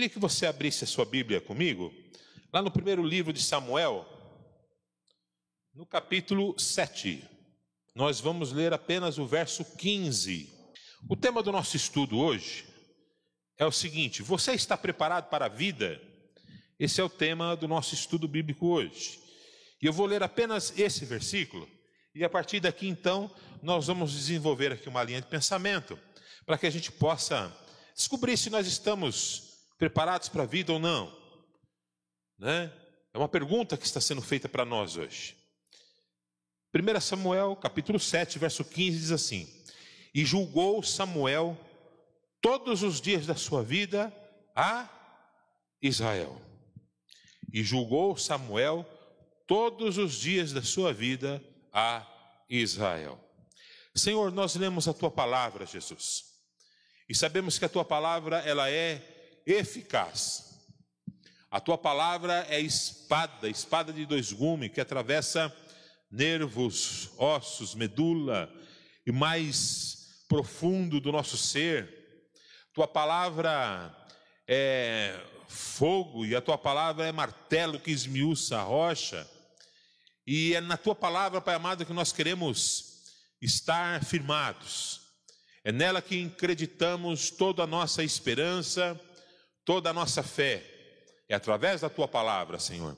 Queria que você abrisse a sua Bíblia comigo, lá no primeiro livro de Samuel, no capítulo 7. Nós vamos ler apenas o verso 15. O tema do nosso estudo hoje é o seguinte: você está preparado para a vida? Esse é o tema do nosso estudo bíblico hoje. E eu vou ler apenas esse versículo, e a partir daqui então nós vamos desenvolver aqui uma linha de pensamento, para que a gente possa descobrir se nós estamos preparados para a vida ou não. Né? É uma pergunta que está sendo feita para nós hoje. 1 Samuel, capítulo 7, verso 15 diz assim: E julgou Samuel todos os dias da sua vida a Israel. E julgou Samuel todos os dias da sua vida a Israel. Senhor, nós lemos a tua palavra, Jesus. E sabemos que a tua palavra ela é eficaz. A tua palavra é espada, espada de dois gumes que atravessa nervos, ossos, medula e mais profundo do nosso ser. Tua palavra é fogo e a tua palavra é martelo que esmiuça a rocha. E é na tua palavra, Pai amado, que nós queremos estar firmados. É nela que acreditamos toda a nossa esperança, toda a nossa fé. É através da tua palavra, Senhor.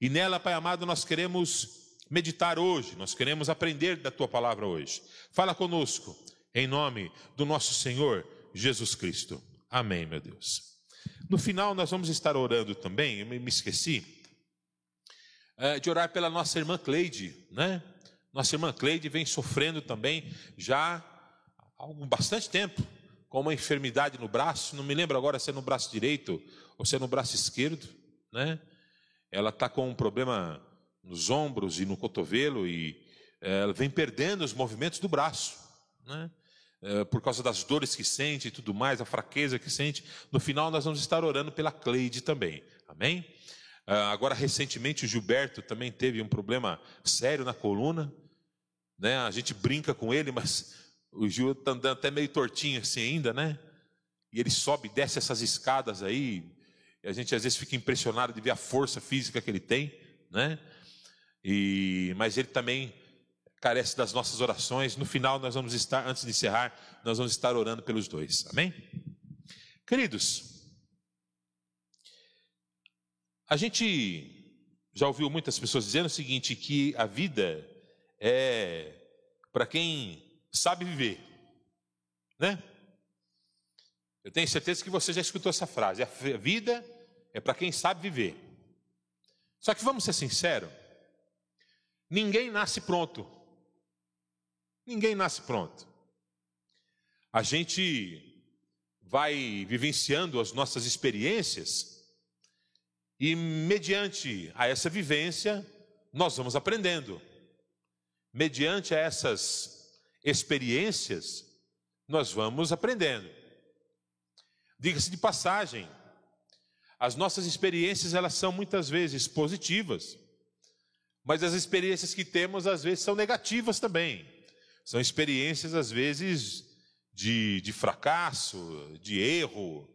E nela, Pai amado, nós queremos meditar hoje, nós queremos aprender da tua palavra hoje. Fala conosco, em nome do nosso Senhor Jesus Cristo. Amém, meu Deus. No final, nós vamos estar orando também, eu me esqueci, é, de orar pela nossa irmã Cleide, né? Nossa irmã Cleide vem sofrendo também já há bastante tempo com uma enfermidade no braço, não me lembro agora se é no braço direito ou se é no braço esquerdo, né? Ela está com um problema nos ombros e no cotovelo e é, ela vem perdendo os movimentos do braço, né? É, por causa das dores que sente e tudo mais, a fraqueza que sente. No final, nós vamos estar orando pela Cleide também, amém? É, agora, recentemente, o Gilberto também teve um problema sério na coluna, né? A gente brinca com ele, mas o Gil está andando até meio tortinho assim ainda, né? E ele sobe e desce essas escadas aí, e a gente às vezes fica impressionado de ver a força física que ele tem, né? E, mas ele também carece das nossas orações. No final, nós vamos estar, antes de encerrar, nós vamos estar orando pelos dois. Amém? Queridos, a gente já ouviu muitas pessoas dizendo o seguinte: que a vida é para quem sabe viver, né? Eu tenho certeza que você já escutou essa frase: a vida é para quem sabe viver. Só que vamos ser sinceros, Ninguém nasce pronto. Ninguém nasce pronto. A gente vai vivenciando as nossas experiências e, mediante a essa vivência, nós vamos aprendendo. Mediante a essas experiências, nós vamos aprendendo. Diga-se de passagem, as nossas experiências elas são muitas vezes positivas. Mas as experiências que temos, às vezes, são negativas também. São experiências, às vezes, de, de fracasso, de erro,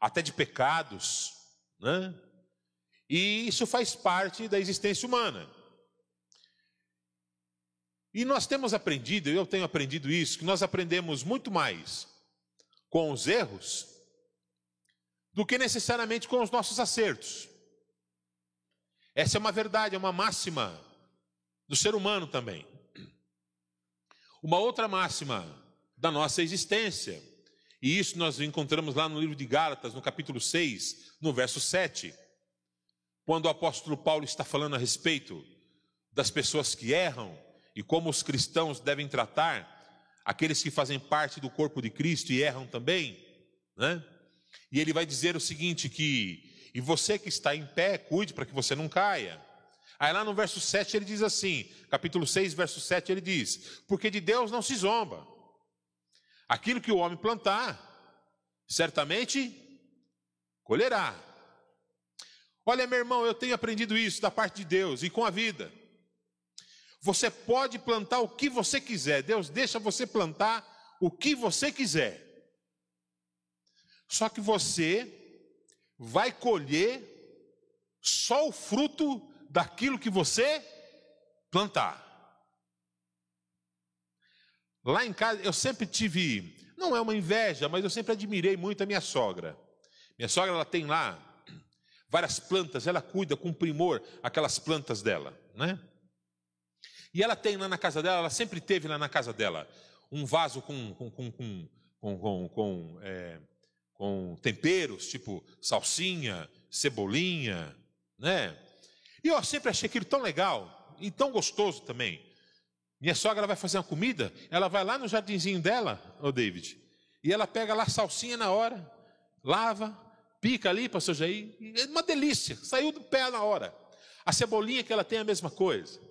até de pecados. Né? E isso faz parte da existência humana. E nós temos aprendido, eu tenho aprendido isso, que nós aprendemos muito mais com os erros do que necessariamente com os nossos acertos. Essa é uma verdade, é uma máxima do ser humano também. Uma outra máxima da nossa existência, e isso nós encontramos lá no livro de Gálatas, no capítulo 6, no verso 7, quando o apóstolo Paulo está falando a respeito das pessoas que erram e como os cristãos devem tratar aqueles que fazem parte do corpo de Cristo e erram também, né? E ele vai dizer o seguinte: que e você que está em pé, cuide para que você não caia. Aí lá no verso 7 ele diz assim, capítulo 6, verso 7 ele diz: Porque de Deus não se zomba. Aquilo que o homem plantar, certamente colherá. Olha, meu irmão, eu tenho aprendido isso da parte de Deus e com a vida. Você pode plantar o que você quiser, Deus deixa você plantar o que você quiser. Só que você vai colher só o fruto daquilo que você plantar. Lá em casa, eu sempre tive, não é uma inveja, mas eu sempre admirei muito a minha sogra. Minha sogra, ela tem lá várias plantas, ela cuida com primor aquelas plantas dela, né? E ela tem lá na casa dela, ela sempre teve lá na casa dela um vaso com, com, com, com, com, com, é, com temperos, tipo salsinha, cebolinha, né? E eu sempre achei aquilo tão legal e tão gostoso também. Minha sogra vai fazer uma comida, ela vai lá no jardinzinho dela, ô David, e ela pega lá salsinha na hora, lava, pica ali, pastor Jair, é uma delícia, saiu do pé na hora. A cebolinha que ela tem é a mesma coisa.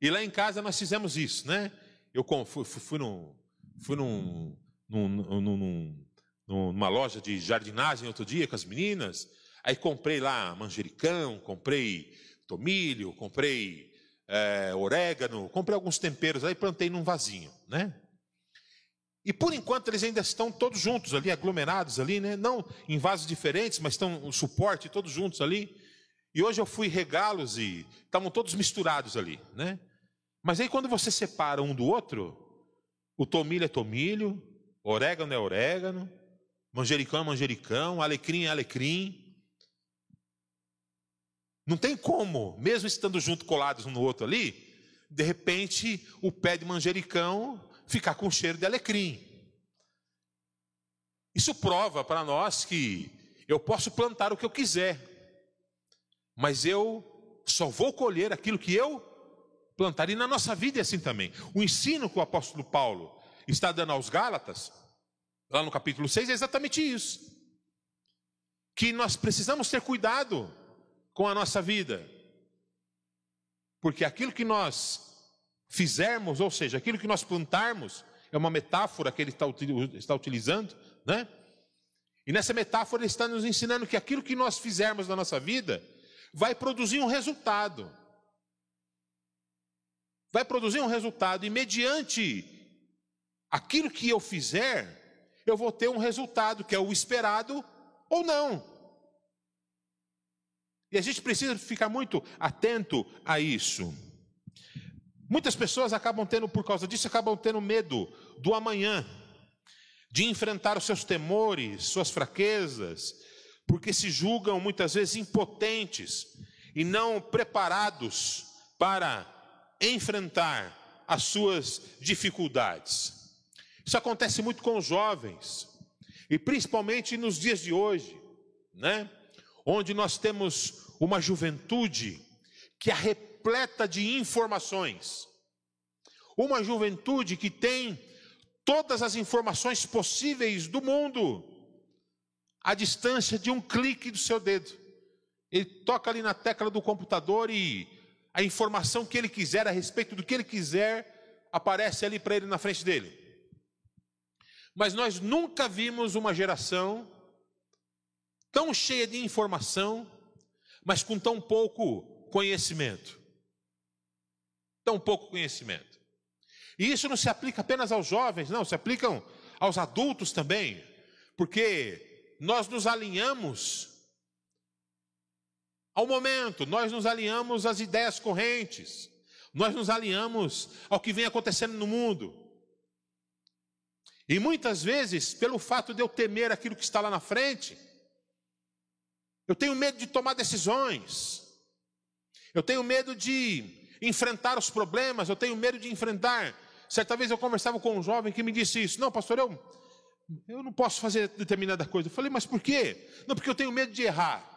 E lá em casa nós fizemos isso, né? Eu fui, fui, num, fui num, num, numa loja de jardinagem outro dia com as meninas, aí comprei lá manjericão, comprei tomilho, comprei é, orégano, comprei alguns temperos aí plantei num vasinho, né? E por enquanto eles ainda estão todos juntos ali, aglomerados ali, né? Não em vasos diferentes, mas estão o suporte todos juntos ali. E hoje eu fui regá-los e estavam todos misturados ali, né? Mas aí quando você separa um do outro, o tomilho é tomilho, orégano é orégano, manjericão é manjericão, alecrim é alecrim. Não tem como, mesmo estando junto colados um no outro ali, de repente o pé de manjericão ficar com cheiro de alecrim. Isso prova para nós que eu posso plantar o que eu quiser, mas eu só vou colher aquilo que eu plantar. E na nossa vida é assim também. O ensino que o apóstolo Paulo está dando aos Gálatas, lá no capítulo 6, é exatamente isso. Que nós precisamos ter cuidado com a nossa vida. Porque aquilo que nós fizermos, ou seja, aquilo que nós plantarmos, é uma metáfora que ele está, está utilizando, né? E nessa metáfora ele está nos ensinando que aquilo que nós fizermos na nossa vida vai produzir um resultado. Vai produzir um resultado, e mediante aquilo que eu fizer, eu vou ter um resultado que é o esperado ou não. E a gente precisa ficar muito atento a isso. Muitas pessoas acabam tendo, por causa disso, acabam tendo medo do amanhã, de enfrentar os seus temores, suas fraquezas, porque se julgam muitas vezes impotentes e não preparados para enfrentar as suas dificuldades. Isso acontece muito com os jovens, e principalmente nos dias de hoje, né? onde nós temos uma juventude que é repleta de informações, uma juventude que tem todas as informações possíveis do mundo à distância de um clique do seu dedo. Ele toca ali na tecla do computador e a informação que ele quiser a respeito do que ele quiser aparece ali para ele na frente dele. Mas nós nunca vimos uma geração tão cheia de informação, mas com tão pouco conhecimento. Tão pouco conhecimento. E isso não se aplica apenas aos jovens, não, se aplicam aos adultos também, porque nós nos alinhamos ao momento, nós nos alinhamos às ideias correntes, nós nos alinhamos ao que vem acontecendo no mundo. E muitas vezes, pelo fato de eu temer aquilo que está lá na frente, eu tenho medo de tomar decisões. Eu tenho medo de enfrentar os problemas. Eu tenho medo de enfrentar. Certa vez eu conversava com um jovem que me disse isso. Não, pastor, eu, eu não posso fazer determinada coisa. Eu falei, mas por quê? Não, porque eu tenho medo de errar.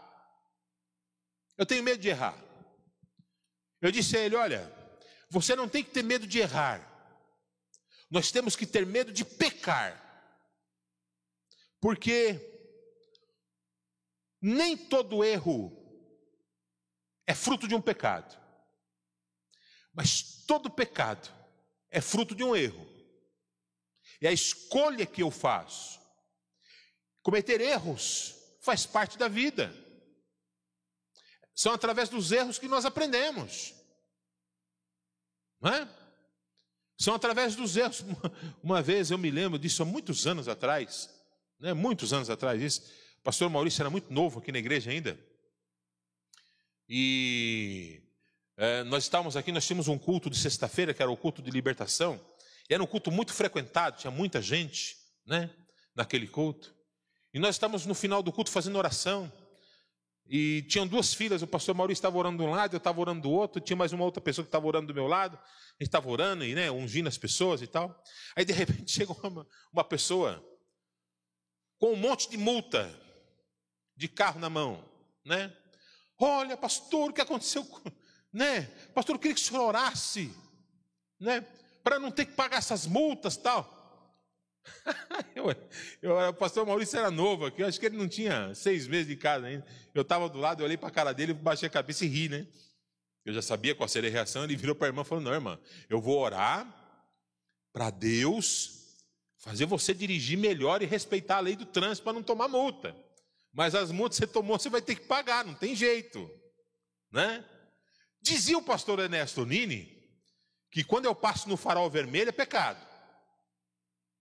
Eu tenho medo de errar. Eu disse a ele: olha, você não tem que ter medo de errar. Nós temos que ter medo de pecar. Porque nem todo erro é fruto de um pecado, mas todo pecado é fruto de um erro. E a escolha que eu faço, cometer erros, faz parte da vida. São através dos erros que nós aprendemos. Não é? São através dos erros. Uma vez eu me lembro disso há muitos anos atrás, né? muitos anos atrás, isso O pastor Maurício era muito novo aqui na igreja ainda. E é, nós estávamos aqui, nós tínhamos um culto de sexta-feira, que era o culto de libertação. Era um culto muito frequentado, tinha muita gente, né? Naquele culto. E nós estávamos no final do culto fazendo oração. E tinham duas filhas, o pastor Maurício estava orando de um lado, eu estava orando do outro, tinha mais uma outra pessoa que estava orando do meu lado, a gente estava orando e né, ungindo as pessoas e tal. Aí de repente chegou uma, uma pessoa com um monte de multa de carro na mão, né? Olha, pastor, o que aconteceu? Né? Pastor, eu queria que o senhor orasse, né? Para não ter que pagar essas multas tal. eu, eu, o pastor Maurício era novo aqui, eu acho que ele não tinha seis meses de casa ainda. Eu estava do lado, eu olhei para a cara dele, baixei a cabeça e ri, né? Eu já sabia qual seria a reação. Ele virou para a irmã e falou: Não, irmã, eu vou orar para Deus fazer você dirigir melhor e respeitar a lei do trânsito para não tomar multa. Mas as multas que você tomou, você vai ter que pagar, não tem jeito. Né? Dizia o pastor Ernesto Nini que quando eu passo no farol vermelho é pecado.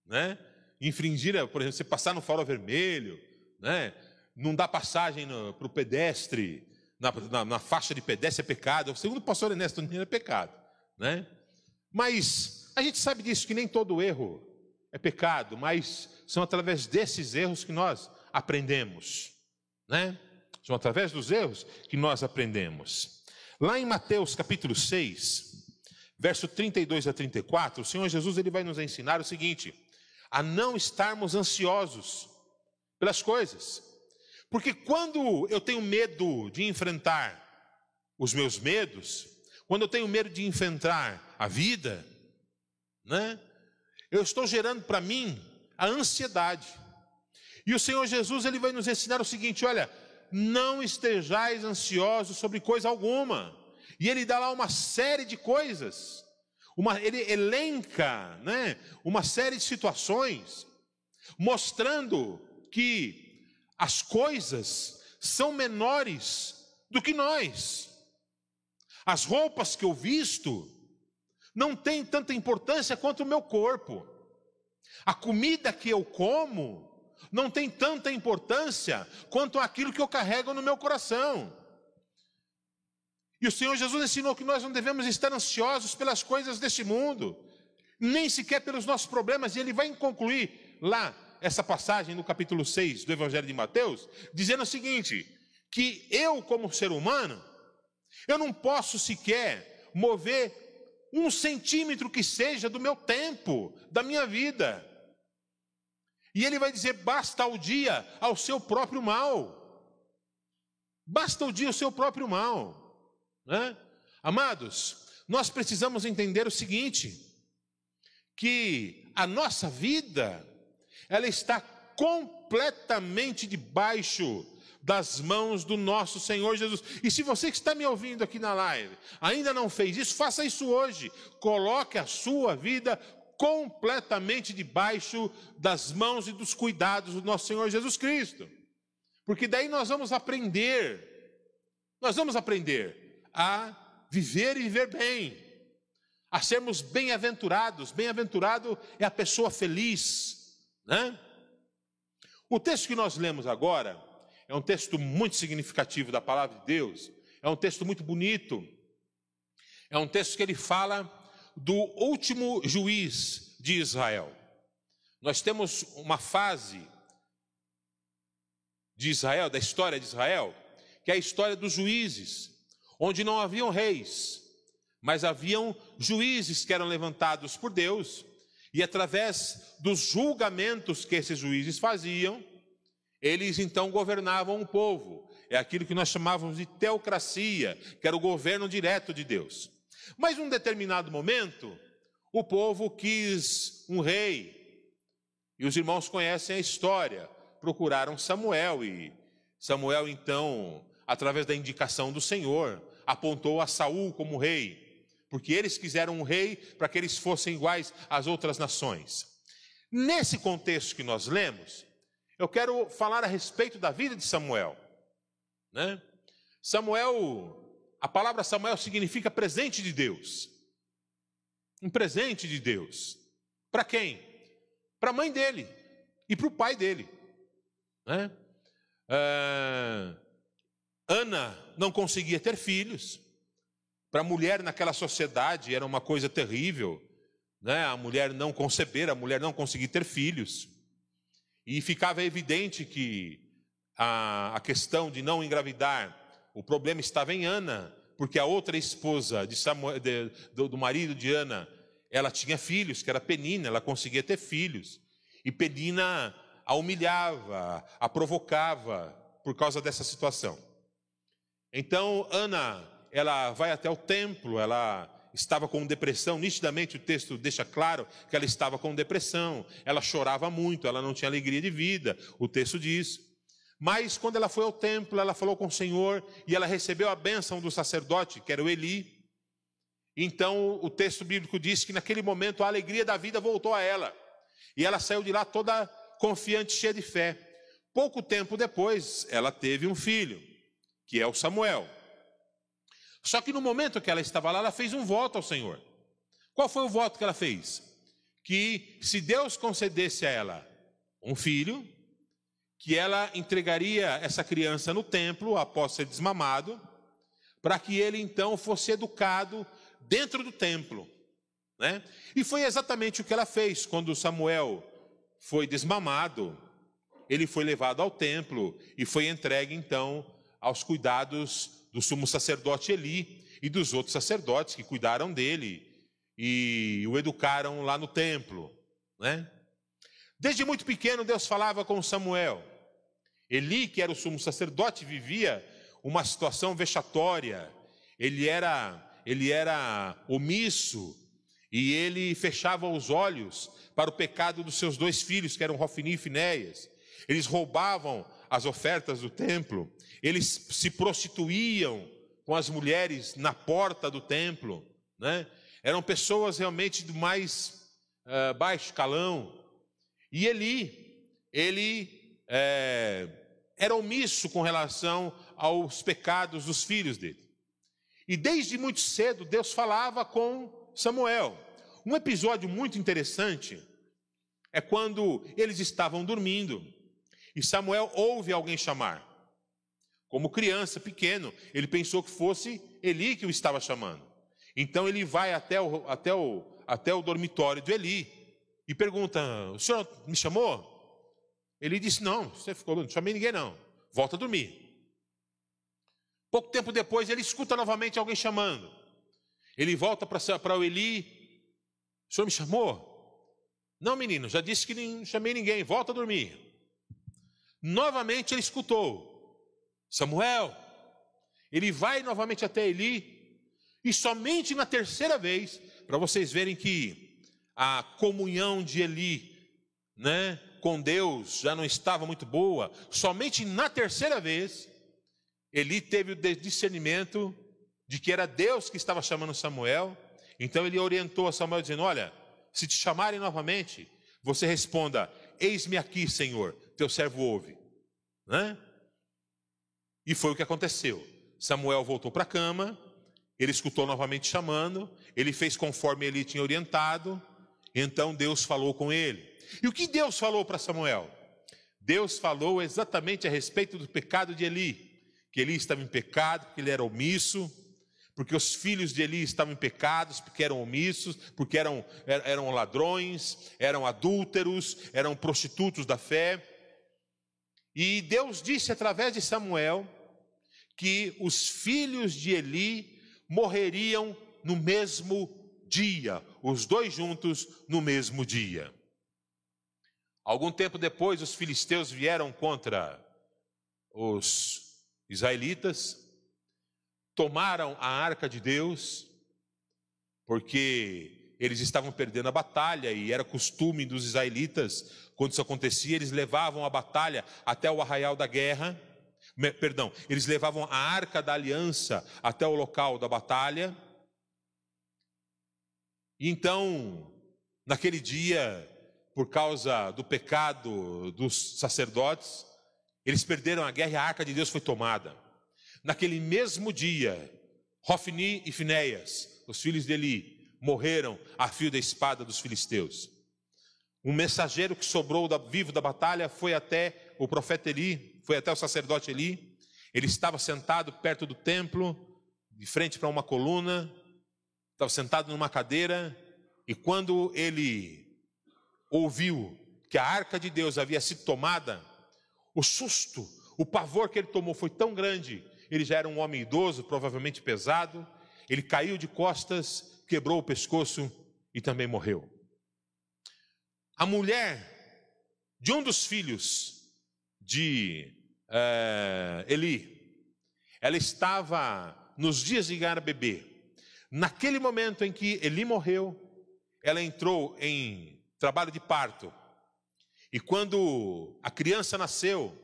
Né? Infringir, por exemplo, você passar no farol vermelho, né? não dá passagem para o pedestre, na, na, na, faixa de pedestre é pecado. Segundo o pastor Ernesto Nini é pecado. Né? Mas a gente sabe disso, que nem todo erro é pecado, mas são através desses erros que nós aprendemos, né? São através dos erros que nós aprendemos. Lá em Mateus capítulo 6, verso 32 a 34, o Senhor Jesus ele vai nos ensinar o seguinte: a não estarmos ansiosos pelas coisas. Porque quando eu tenho medo de enfrentar os meus medos, quando eu tenho medo de enfrentar a vida, né? Eu estou gerando para mim a ansiedade. E o Senhor Jesus ele vai nos ensinar o seguinte: olha, não estejais ansiosos sobre coisa alguma. E ele dá lá uma série de coisas. Uma, ele elenca né, uma série de situações, mostrando que as coisas são menores do que nós. As roupas que eu visto não têm tanta importância quanto o meu corpo. A comida que eu como não tem tanta importância quanto aquilo que eu carrego no meu coração. E o Senhor Jesus ensinou que nós não devemos estar ansiosos pelas coisas deste mundo, nem sequer pelos nossos problemas, e ele vai concluir lá essa passagem no capítulo 6 do Evangelho de Mateus, dizendo o seguinte: que eu, como ser humano, eu não posso sequer mover um centímetro que seja do meu tempo, da minha vida. E ele vai dizer: basta o dia ao seu próprio mal. Basta o dia ao seu próprio mal. Né? Amados, nós precisamos entender o seguinte: que a nossa vida, ela está completamente debaixo das mãos do nosso Senhor Jesus. E se você que está me ouvindo aqui na live ainda não fez isso, faça isso hoje. Coloque a sua vida completamente debaixo das mãos e dos cuidados do nosso Senhor Jesus Cristo. Porque daí nós vamos aprender, nós vamos aprender a viver e viver bem, a sermos bem-aventurados. Bem-aventurado é a pessoa feliz, né? O texto que nós lemos agora é um texto muito significativo da palavra de Deus, é um texto muito bonito, é um texto que ele fala do último juiz de Israel. Nós temos uma fase de Israel, da história de Israel, que é a história dos juízes, onde não haviam reis, mas haviam juízes que eram levantados por Deus, e através dos julgamentos que esses juízes faziam, eles então governavam o povo. É aquilo que nós chamávamos de teocracia, que era o governo direto de Deus. Mas num determinado momento, o povo quis um rei. E os irmãos conhecem a história. Procuraram Samuel e Samuel então, através da indicação do Senhor, apontou a Saul como rei, porque eles quiseram um rei para que eles fossem iguais às outras nações. Nesse contexto que nós lemos, eu quero falar a respeito da vida de Samuel. Né? Samuel a palavra Samuel significa presente de Deus. Um presente de Deus. Para quem? Para a mãe dele e para o pai dele. Né? Ah, Ana não conseguia ter filhos. Para a mulher naquela sociedade era uma coisa terrível, né? A mulher não conceber, a mulher não conseguir ter filhos. E ficava evidente que a, a questão de não engravidar, o problema estava em Ana, porque a outra esposa de Samuel, de, do, do marido de Ana, ela tinha filhos, que era Penina, ela conseguia ter filhos. E Penina a humilhava, a provocava por causa dessa situação. Então, Ana, ela vai até o templo, ela estava com depressão, nitidamente o texto deixa claro que ela estava com depressão, ela chorava muito, ela não tinha alegria de vida, o texto diz. Mas quando ela foi ao templo, ela falou com o Senhor e ela recebeu a bênção do sacerdote, que era o Eli. Então o texto bíblico diz que naquele momento a alegria da vida voltou a ela. E ela saiu de lá toda confiante, cheia de fé. Pouco tempo depois, ela teve um filho que é o Samuel. Só que no momento que ela estava lá, ela fez um voto ao Senhor. Qual foi o voto que ela fez? Que se Deus concedesse a ela um filho, que ela entregaria essa criança no templo após ser desmamado, para que ele então fosse educado dentro do templo. Né? E foi exatamente o que ela fez quando Samuel foi desmamado, ele foi levado ao templo e foi entregue então aos cuidados do sumo sacerdote Eli e dos outros sacerdotes que cuidaram dele e o educaram lá no templo, né? Desde muito pequeno Deus falava com Samuel. Eli, que era o sumo sacerdote, vivia uma situação vexatória. Ele era ele era omisso e ele fechava os olhos para o pecado dos seus dois filhos, que eram Rofini e Finéias. Eles roubavam as ofertas do templo, eles se prostituíam com as mulheres na porta do templo, né? eram pessoas realmente do mais uh, baixo calão. E Eli, ele é, era omisso com relação aos pecados dos filhos dele. E desde muito cedo Deus falava com Samuel. Um episódio muito interessante é quando eles estavam dormindo e Samuel ouve alguém chamar. Como criança, pequeno, ele pensou que fosse Eli que o estava chamando. Então ele vai até o, até o, até o dormitório de Eli e pergunta: O senhor me chamou? Ele disse: Não, você ficou, não chamei ninguém, não. Volta a dormir. Pouco tempo depois, ele escuta novamente alguém chamando. Ele volta para o Eli: O senhor me chamou? Não, menino, já disse que não chamei ninguém, volta a dormir. Novamente ele escutou: Samuel. Ele vai novamente até Eli, e somente na terceira vez, para vocês verem que a comunhão de Eli, né, com Deus já não estava muito boa, somente na terceira vez, Eli teve o discernimento de que era Deus que estava chamando Samuel, então ele orientou a Samuel dizendo: Olha, se te chamarem novamente, você responda: Eis-me aqui, Senhor, teu servo ouve. Né? E foi o que aconteceu. Samuel voltou para a cama, ele escutou novamente chamando, ele fez conforme ele tinha orientado, então Deus falou com ele. E o que Deus falou para Samuel? Deus falou exatamente a respeito do pecado de Eli, que Eli estava em pecado, porque ele era omisso, porque os filhos de Eli estavam em pecados, porque eram omissos, porque eram, eram ladrões, eram adúlteros, eram prostitutos da fé. E Deus disse através de Samuel que os filhos de Eli morreriam no mesmo dia, os dois juntos no mesmo dia. Algum tempo depois, os filisteus vieram contra os israelitas, tomaram a arca de Deus, porque eles estavam perdendo a batalha e era costume dos israelitas quando isso acontecia, eles levavam a batalha até o arraial da guerra, perdão, eles levavam a arca da aliança até o local da batalha. E então, naquele dia, por causa do pecado dos sacerdotes, eles perderam a guerra e a arca de Deus foi tomada. Naquele mesmo dia, Rofni e Finéias, os filhos de Eli, morreram a fio da espada dos filisteus. Um mensageiro que sobrou da, vivo da batalha foi até o profeta Eli, foi até o sacerdote Eli. Ele estava sentado perto do templo, de frente para uma coluna, estava sentado numa cadeira, e quando ele ouviu que a arca de Deus havia sido tomada, o susto, o pavor que ele tomou foi tão grande. Ele já era um homem idoso, provavelmente pesado. Ele caiu de costas, quebrou o pescoço e também morreu. A mulher de um dos filhos de é, Eli, ela estava nos dias de ganhar bebê. Naquele momento em que Eli morreu, ela entrou em trabalho de parto. E quando a criança nasceu,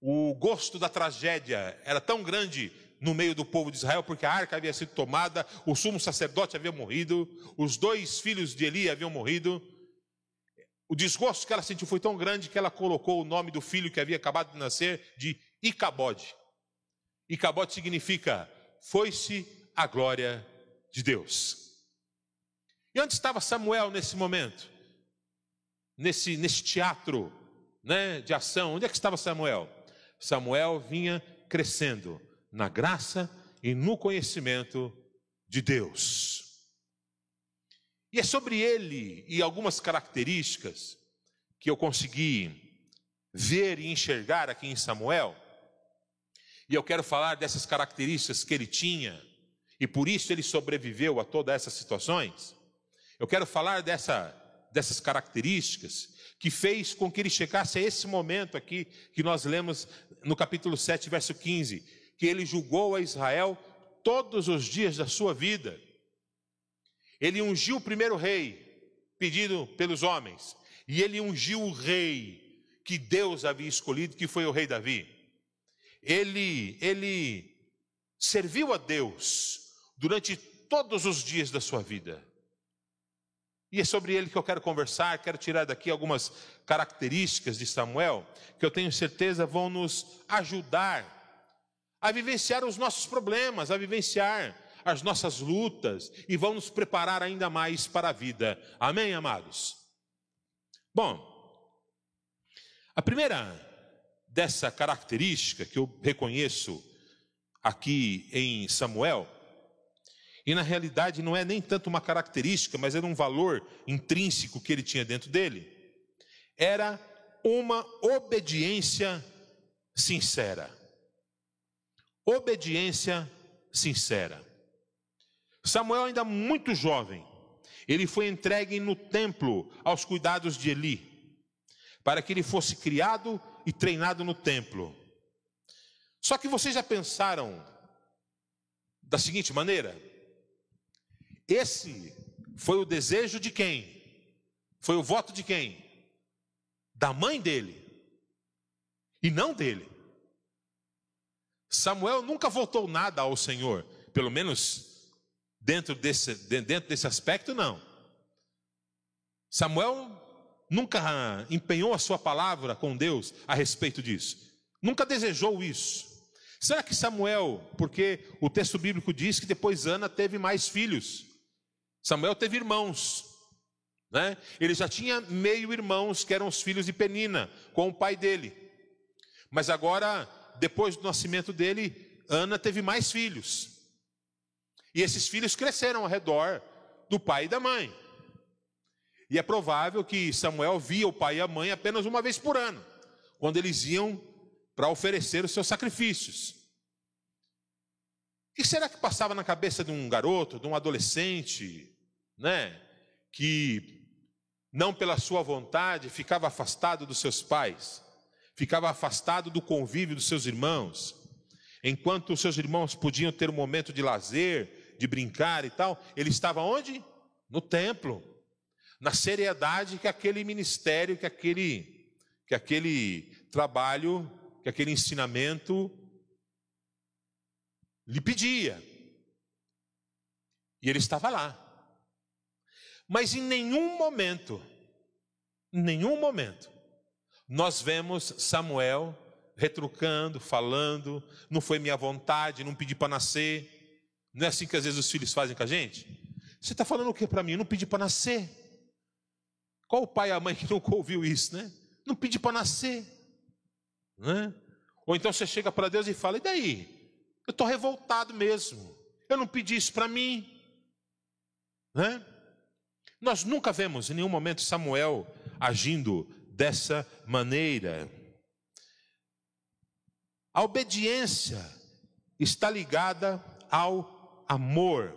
o gosto da tragédia era tão grande no meio do povo de Israel, porque a arca havia sido tomada, o sumo sacerdote havia morrido, os dois filhos de Eli haviam morrido. O desgosto que ela sentiu foi tão grande que ela colocou o nome do filho que havia acabado de nascer de Icabode. Icabode significa foi-se a glória de Deus. E onde estava Samuel nesse momento? Nesse, nesse teatro né, de ação, onde é que estava Samuel? Samuel vinha crescendo na graça e no conhecimento de Deus. E é sobre ele e algumas características que eu consegui ver e enxergar aqui em Samuel. E eu quero falar dessas características que ele tinha e por isso ele sobreviveu a todas essas situações. Eu quero falar dessa, dessas características que fez com que ele chegasse a esse momento aqui que nós lemos no capítulo 7, verso 15, que ele julgou a Israel todos os dias da sua vida. Ele ungiu o primeiro rei, pedido pelos homens, e ele ungiu o rei que Deus havia escolhido, que foi o rei Davi. Ele, ele serviu a Deus durante todos os dias da sua vida. E é sobre ele que eu quero conversar, quero tirar daqui algumas características de Samuel, que eu tenho certeza vão nos ajudar a vivenciar os nossos problemas, a vivenciar as nossas lutas e vão nos preparar ainda mais para a vida. Amém, amados? Bom, a primeira dessa característica que eu reconheço aqui em Samuel e na realidade não é nem tanto uma característica, mas era um valor intrínseco que ele tinha dentro dele. Era uma obediência sincera. Obediência sincera. Samuel, ainda muito jovem, ele foi entregue no templo aos cuidados de Eli, para que ele fosse criado e treinado no templo. Só que vocês já pensaram da seguinte maneira: esse foi o desejo de quem? Foi o voto de quem? Da mãe dele. E não dele. Samuel nunca voltou nada ao Senhor, pelo menos dentro desse, dentro desse aspecto, não. Samuel nunca empenhou a sua palavra com Deus a respeito disso, nunca desejou isso. Será que Samuel, porque o texto bíblico diz que depois Ana teve mais filhos, Samuel teve irmãos, né? Ele já tinha meio irmãos que eram os filhos de Penina, com o pai dele. Mas agora, depois do nascimento dele, Ana teve mais filhos. E esses filhos cresceram ao redor do pai e da mãe. E é provável que Samuel via o pai e a mãe apenas uma vez por ano, quando eles iam para oferecer os seus sacrifícios. O que será que passava na cabeça de um garoto, de um adolescente, né, que não pela sua vontade ficava afastado dos seus pais, ficava afastado do convívio dos seus irmãos, enquanto os seus irmãos podiam ter um momento de lazer, de brincar e tal, ele estava onde? No templo, na seriedade que aquele ministério, que aquele, que aquele trabalho, que aquele ensinamento lhe pedia. E ele estava lá. Mas em nenhum momento, em nenhum momento, nós vemos Samuel retrucando, falando, não foi minha vontade, não pedi para nascer. Não é assim que às vezes os filhos fazem com a gente? Você está falando o que para mim? Eu não pedi para nascer. Qual o pai e a mãe que nunca ouviu isso, né? Não pedi para nascer. Né? Ou então você chega para Deus e fala: e daí? Eu estou revoltado mesmo. Eu não pedi isso para mim. Né? Nós nunca vemos em nenhum momento Samuel agindo dessa maneira. A obediência está ligada ao amor.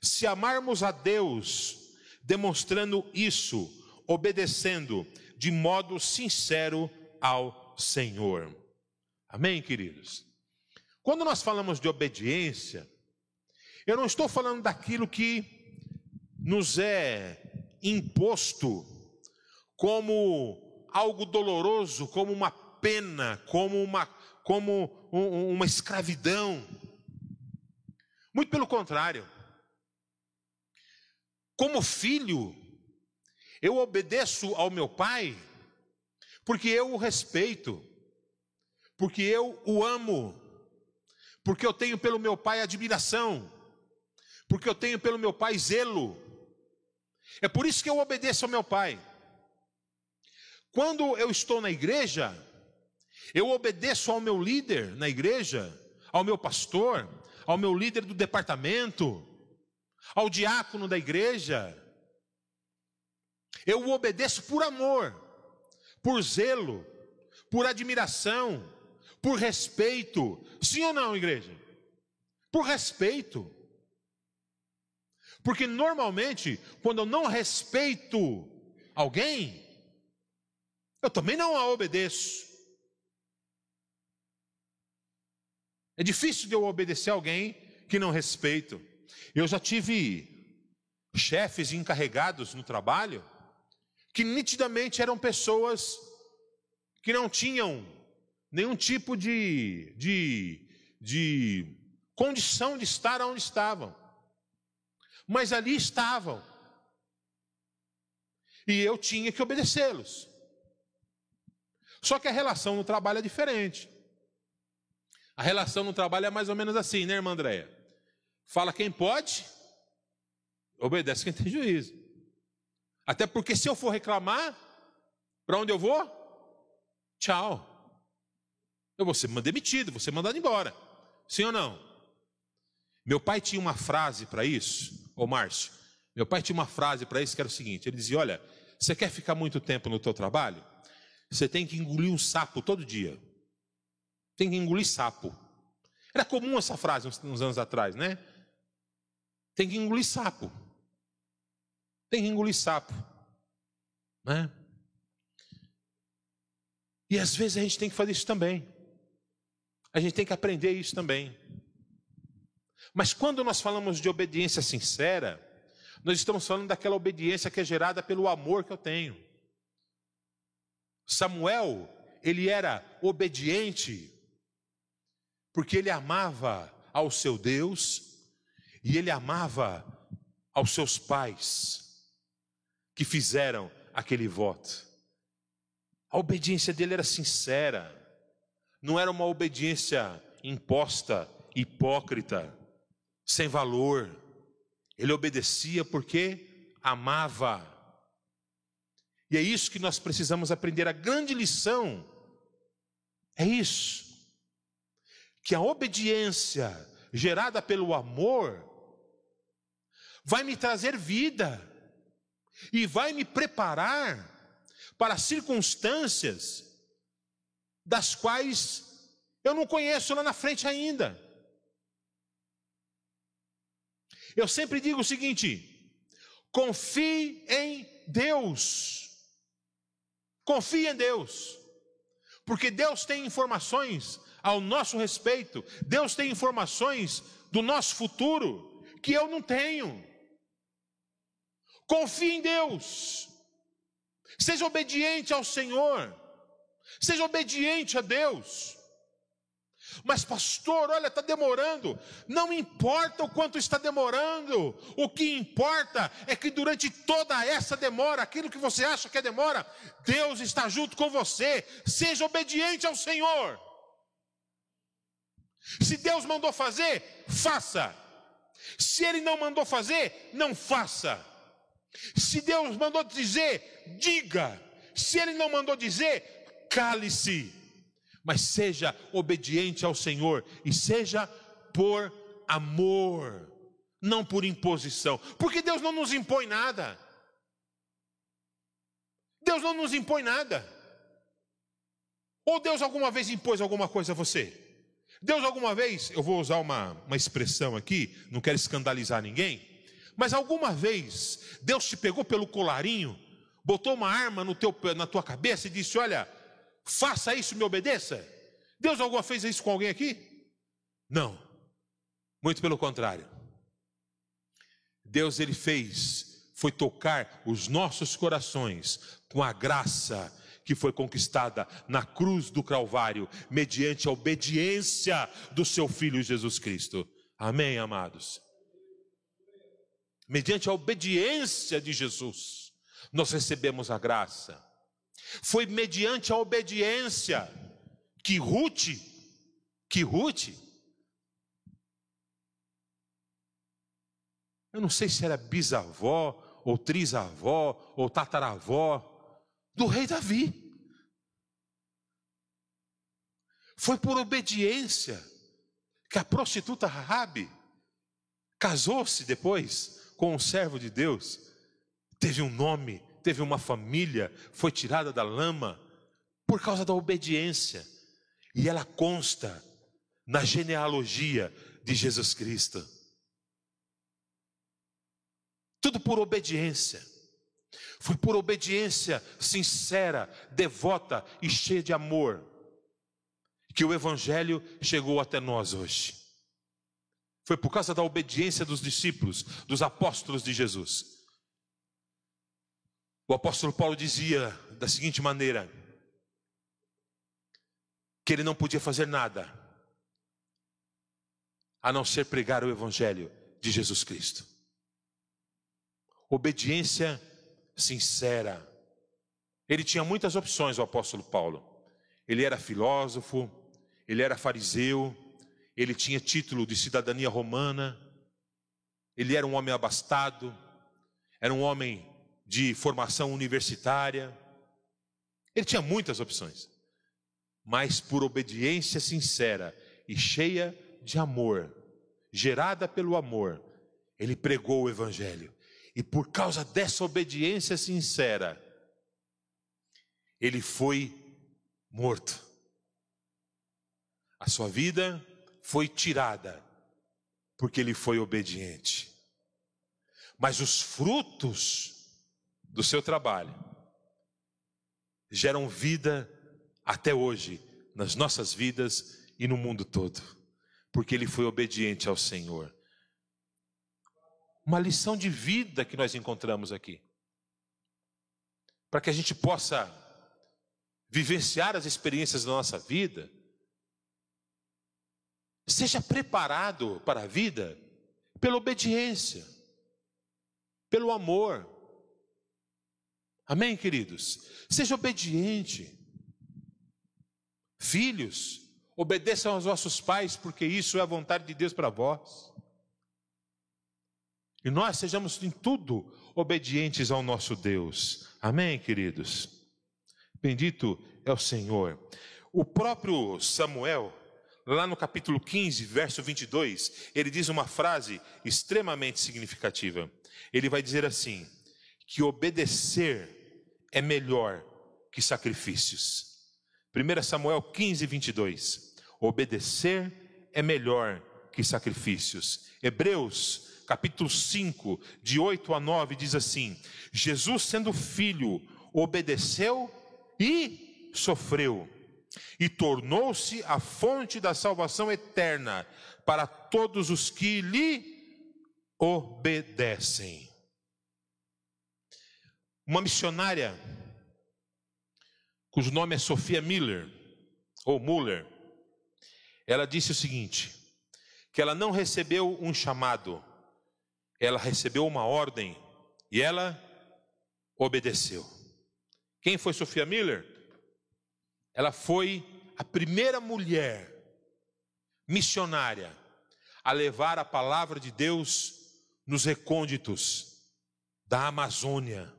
Se amarmos a Deus, demonstrando isso, obedecendo de modo sincero ao Senhor. Amém, queridos? Quando nós falamos de obediência, eu não estou falando daquilo que nos é imposto como algo doloroso, como uma pena, como uma, como uma escravidão. Muito pelo contrário. Como filho, eu obedeço ao meu pai, porque eu o respeito, porque eu o amo, porque eu tenho pelo meu pai admiração, porque eu tenho pelo meu pai zelo. É por isso que eu obedeço ao meu pai. Quando eu estou na igreja, eu obedeço ao meu líder na igreja, ao meu pastor, ao meu líder do departamento, ao diácono da igreja. Eu o obedeço por amor, por zelo, por admiração, por respeito. Sim ou não, igreja? Por respeito. Porque normalmente, quando eu não respeito alguém, eu também não a obedeço. É difícil de eu obedecer alguém que não respeito. Eu já tive chefes encarregados no trabalho que nitidamente eram pessoas que não tinham nenhum tipo de, de, de condição de estar onde estavam, mas ali estavam, e eu tinha que obedecê-los. Só que a relação no trabalho é diferente. A relação no trabalho é mais ou menos assim, né, irmã Andréia? Fala quem pode, obedece quem tem juízo. Até porque se eu for reclamar, para onde eu vou? Tchau. Eu vou ser demitido, vou ser mandado embora. Sim ou não? Meu pai tinha uma frase para isso, ô Márcio. Meu pai tinha uma frase para isso que era o seguinte: ele dizia: Olha, você quer ficar muito tempo no teu trabalho? Você tem que engolir um sapo todo dia. Tem que engolir sapo. Era comum essa frase uns, anos atrás, né? Tem que engolir sapo. Tem que engolir sapo. Né? E às vezes a gente tem que fazer isso também. A gente tem que aprender isso também. Mas quando nós falamos de obediência sincera, nós estamos falando daquela obediência que é gerada pelo amor que eu tenho. Samuel, ele era obediente, porque ele amava ao seu Deus e ele amava aos seus pais que fizeram aquele voto. A obediência dele era sincera, não era uma obediência imposta, hipócrita, sem valor. Ele obedecia porque amava. E é isso que nós precisamos aprender. A grande lição é isso: que a obediência gerada pelo amor vai me trazer vida e vai me preparar para circunstâncias das quais eu não conheço lá na frente ainda. Eu sempre digo o seguinte: confie em Deus. Confie em Deus. Porque Deus tem informações ao nosso respeito, Deus tem informações do nosso futuro que eu não tenho. Confie em Deus. Seja obediente ao Senhor. Seja obediente a Deus. Mas, pastor, olha, está demorando. Não importa o quanto está demorando. O que importa é que durante toda essa demora, aquilo que você acha que é demora, Deus está junto com você. Seja obediente ao Senhor. Se Deus mandou fazer, faça. Se Ele não mandou fazer, não faça. Se Deus mandou dizer, diga. Se Ele não mandou dizer, cale-se. Mas seja obediente ao Senhor e seja por amor, não por imposição, porque Deus não nos impõe nada. Deus não nos impõe nada. Ou Deus alguma vez impôs alguma coisa a você? Deus alguma vez, eu vou usar uma, uma expressão aqui, não quero escandalizar ninguém, mas alguma vez Deus te pegou pelo colarinho, botou uma arma no teu, na tua cabeça e disse: Olha, faça isso, me obedeça. Deus alguma vez fez isso com alguém aqui? Não, muito pelo contrário. Deus ele fez, foi tocar os nossos corações com a graça que foi conquistada na cruz do Calvário, mediante a obediência do seu Filho Jesus Cristo. Amém, amados? Mediante a obediência de Jesus, nós recebemos a graça. Foi mediante a obediência que Ruth, que Ruth, eu não sei se era bisavó, ou trisavó, ou tataravó, do rei Davi. Foi por obediência que a prostituta Rabi casou-se depois com um servo de Deus, teve um nome, teve uma família, foi tirada da lama por causa da obediência. E ela consta na genealogia de Jesus Cristo. Tudo por obediência. Foi por obediência sincera, devota e cheia de amor que o Evangelho chegou até nós hoje. Foi por causa da obediência dos discípulos, dos apóstolos de Jesus. O apóstolo Paulo dizia da seguinte maneira: que ele não podia fazer nada a não ser pregar o Evangelho de Jesus Cristo. Obediência sincera. Ele tinha muitas opções, o apóstolo Paulo. Ele era filósofo, ele era fariseu, ele tinha título de cidadania romana, ele era um homem abastado, era um homem de formação universitária. Ele tinha muitas opções, mas por obediência sincera e cheia de amor, gerada pelo amor, ele pregou o Evangelho. E por causa dessa obediência sincera, ele foi morto. A sua vida foi tirada, porque ele foi obediente. Mas os frutos do seu trabalho geram vida até hoje, nas nossas vidas e no mundo todo, porque ele foi obediente ao Senhor uma lição de vida que nós encontramos aqui. Para que a gente possa vivenciar as experiências da nossa vida, seja preparado para a vida pela obediência, pelo amor. Amém, queridos? Seja obediente. Filhos, obedeçam aos vossos pais, porque isso é a vontade de Deus para vós. E nós sejamos em tudo obedientes ao nosso Deus. Amém, queridos? Bendito é o Senhor. O próprio Samuel, lá no capítulo 15, verso 22, ele diz uma frase extremamente significativa. Ele vai dizer assim: que obedecer é melhor que sacrifícios. 1 Samuel 15, 22. Obedecer é melhor que sacrifícios. Hebreus capítulo 5, de 8 a 9, diz assim: Jesus, sendo filho, obedeceu e sofreu, e tornou-se a fonte da salvação eterna para todos os que lhe obedecem. Uma missionária, cujo nome é Sofia Miller, ou Muller, ela disse o seguinte: que ela não recebeu um chamado, ela recebeu uma ordem e ela obedeceu. Quem foi Sofia Miller? Ela foi a primeira mulher missionária a levar a palavra de Deus nos recônditos da Amazônia.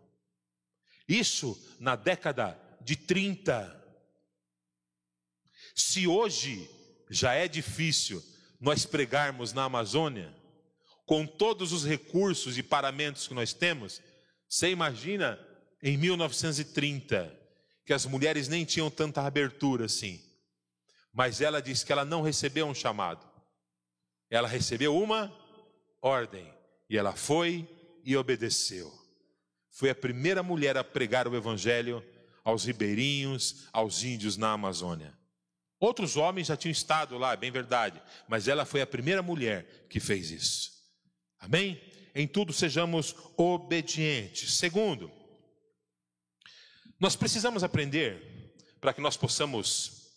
Isso na década de 30. Se hoje já é difícil nós pregarmos na Amazônia, com todos os recursos e paramentos que nós temos, você imagina em 1930, que as mulheres nem tinham tanta abertura assim. Mas ela disse que ela não recebeu um chamado, ela recebeu uma ordem, e ela foi e obedeceu. Foi a primeira mulher a pregar o evangelho aos ribeirinhos, aos índios na Amazônia. Outros homens já tinham estado lá, é bem verdade, mas ela foi a primeira mulher que fez isso. Amém? Em tudo sejamos obedientes. Segundo, nós precisamos aprender para que nós possamos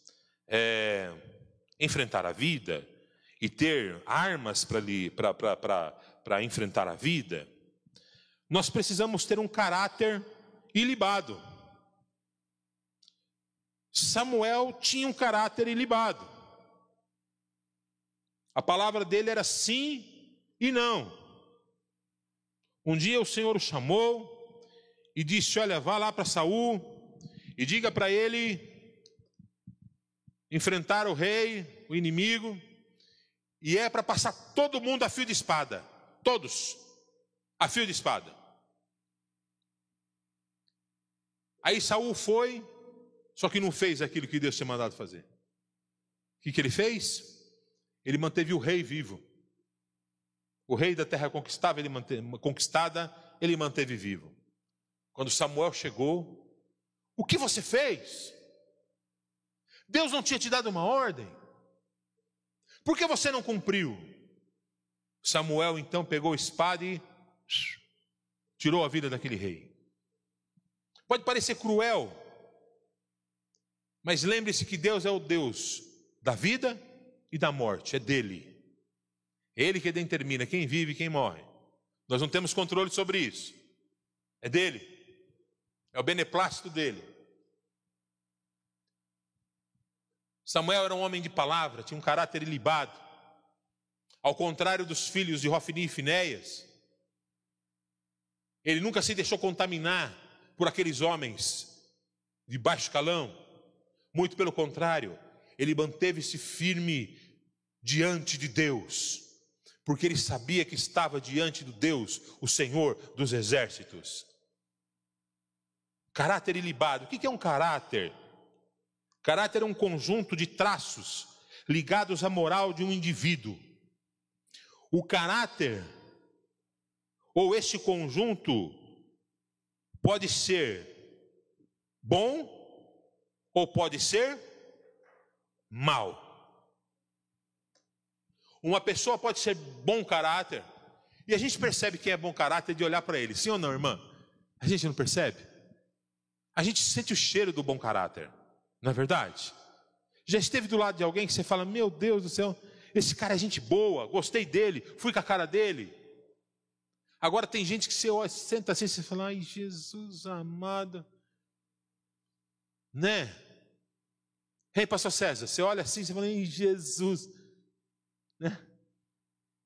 é, enfrentar a vida e ter armas para enfrentar a vida. Nós precisamos ter um caráter ilibado. Samuel tinha um caráter ilibado. A palavra dele era sim e não. Um dia o Senhor o chamou e disse: Olha, vá lá para Saul e diga para ele enfrentar o rei, o inimigo, e é para passar todo mundo a fio de espada, todos a fio de espada. Aí Saul foi, só que não fez aquilo que Deus tinha mandado fazer. O que, que ele fez? Ele manteve o rei vivo. O rei da terra ele manteve, conquistada, ele manteve vivo. Quando Samuel chegou, o que você fez? Deus não tinha te dado uma ordem? Por que você não cumpriu? Samuel então pegou a espada e tirou a vida daquele rei. Pode parecer cruel, mas lembre-se que Deus é o Deus da vida e da morte, é dele. Ele que determina quem vive e quem morre. Nós não temos controle sobre isso. É dele. É o beneplácito dele. Samuel era um homem de palavra, tinha um caráter ilibado. Ao contrário dos filhos de Rofini e Finéias, ele nunca se deixou contaminar por aqueles homens de baixo calão. Muito pelo contrário, ele manteve-se firme diante de Deus, porque ele sabia que estava diante do Deus, o Senhor dos exércitos. Caráter ilibado. O que é um caráter? Caráter é um conjunto de traços ligados à moral de um indivíduo. O caráter, ou este conjunto, pode ser bom ou pode ser mal. Uma pessoa pode ser bom caráter, e a gente percebe quem é bom caráter de olhar para ele, sim ou não, irmã? A gente não percebe? A gente sente o cheiro do bom caráter, não é verdade? Já esteve do lado de alguém que você fala: Meu Deus do céu, esse cara é gente boa, gostei dele, fui com a cara dele. Agora tem gente que você senta assim e você fala: Ai, Jesus amado, né? Rei, pastor César, você olha assim, você fala: Ai, Jesus, né?